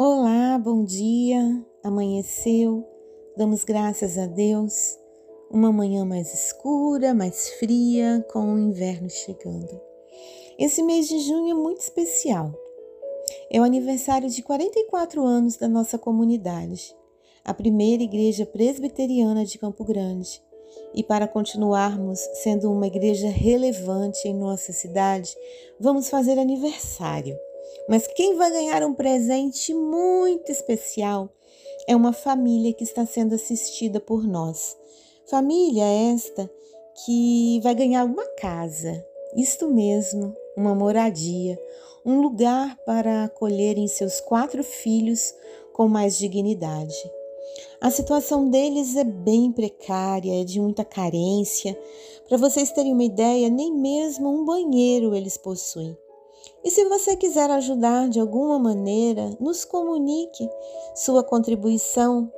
Olá, bom dia. Amanheceu. Damos graças a Deus. Uma manhã mais escura, mais fria, com o inverno chegando. Esse mês de junho é muito especial. É o aniversário de 44 anos da nossa comunidade, a primeira igreja presbiteriana de Campo Grande. E para continuarmos sendo uma igreja relevante em nossa cidade, vamos fazer aniversário. Mas quem vai ganhar um presente muito especial é uma família que está sendo assistida por nós. Família esta que vai ganhar uma casa, isto mesmo, uma moradia, um lugar para acolherem seus quatro filhos com mais dignidade. A situação deles é bem precária, é de muita carência. Para vocês terem uma ideia, nem mesmo um banheiro eles possuem. E se você quiser ajudar de alguma maneira, nos comunique. Sua contribuição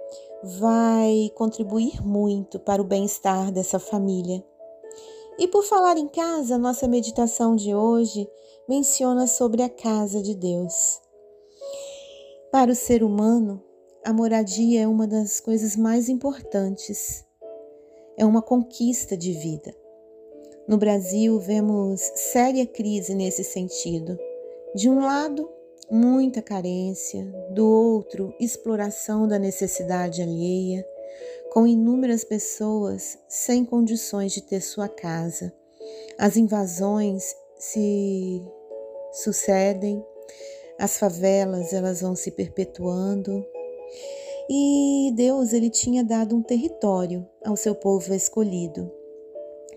vai contribuir muito para o bem-estar dessa família. E por falar em casa, nossa meditação de hoje menciona sobre a casa de Deus. Para o ser humano, a moradia é uma das coisas mais importantes. É uma conquista de vida. No Brasil, vemos séria crise nesse sentido. De um lado, muita carência, do outro, exploração da necessidade alheia, com inúmeras pessoas sem condições de ter sua casa. As invasões se sucedem, as favelas elas vão se perpetuando. E Deus ele tinha dado um território ao seu povo escolhido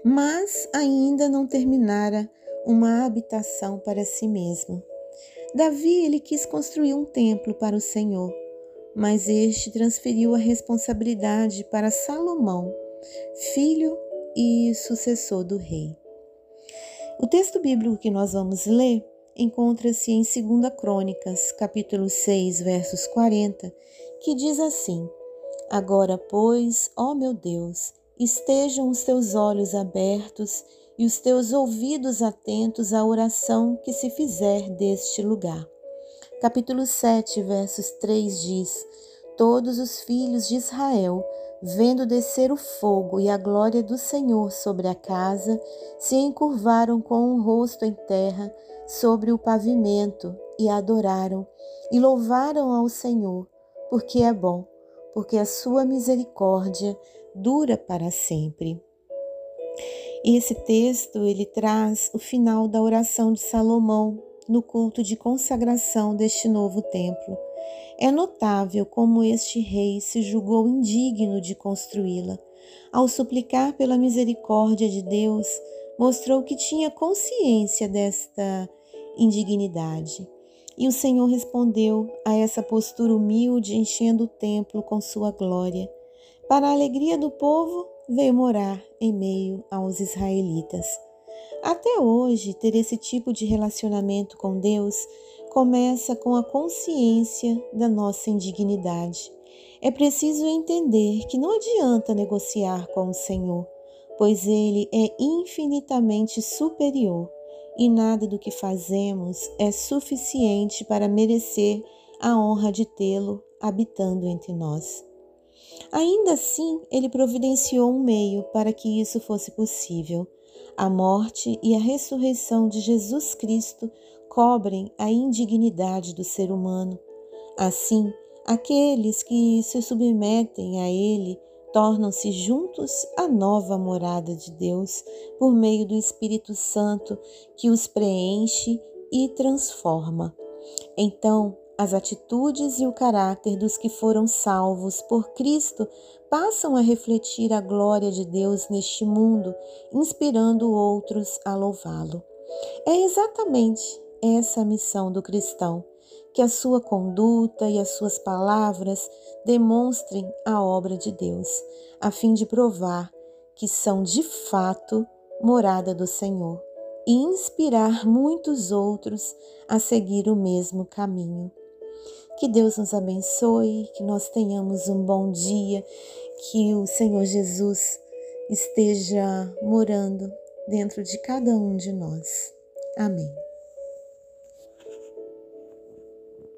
mas ainda não terminara uma habitação para si mesmo. Davi ele quis construir um templo para o Senhor, mas este transferiu a responsabilidade para Salomão, filho e sucessor do rei. O texto bíblico que nós vamos ler encontra-se em 2 Crônicas, capítulo 6, versos 40, que diz assim: Agora, pois, ó meu Deus, estejam os teus olhos abertos e os teus ouvidos atentos à oração que se fizer deste lugar. Capítulo 7, versos 3 diz: Todos os filhos de Israel, vendo descer o fogo e a glória do Senhor sobre a casa, se encurvaram com o rosto em terra sobre o pavimento e adoraram e louvaram ao Senhor, porque é bom, porque a sua misericórdia dura para sempre. Esse texto ele traz o final da oração de Salomão no culto de consagração deste novo templo. É notável como este rei se julgou indigno de construí-la. Ao suplicar pela misericórdia de Deus, mostrou que tinha consciência desta indignidade. E o Senhor respondeu a essa postura humilde, enchendo o templo com sua glória. Para a alegria do povo, veio morar em meio aos israelitas. Até hoje, ter esse tipo de relacionamento com Deus começa com a consciência da nossa indignidade. É preciso entender que não adianta negociar com o Senhor, pois Ele é infinitamente superior e nada do que fazemos é suficiente para merecer a honra de tê-lo habitando entre nós. Ainda assim, ele providenciou um meio para que isso fosse possível. A morte e a ressurreição de Jesus Cristo cobrem a indignidade do ser humano. Assim, aqueles que se submetem a ele tornam-se juntos a nova morada de Deus por meio do Espírito Santo que os preenche e transforma. Então, as atitudes e o caráter dos que foram salvos por Cristo passam a refletir a glória de Deus neste mundo, inspirando outros a louvá-lo. É exatamente essa a missão do cristão, que a sua conduta e as suas palavras demonstrem a obra de Deus, a fim de provar que são de fato morada do Senhor e inspirar muitos outros a seguir o mesmo caminho. Que Deus nos abençoe, que nós tenhamos um bom dia, que o Senhor Jesus esteja morando dentro de cada um de nós. Amém.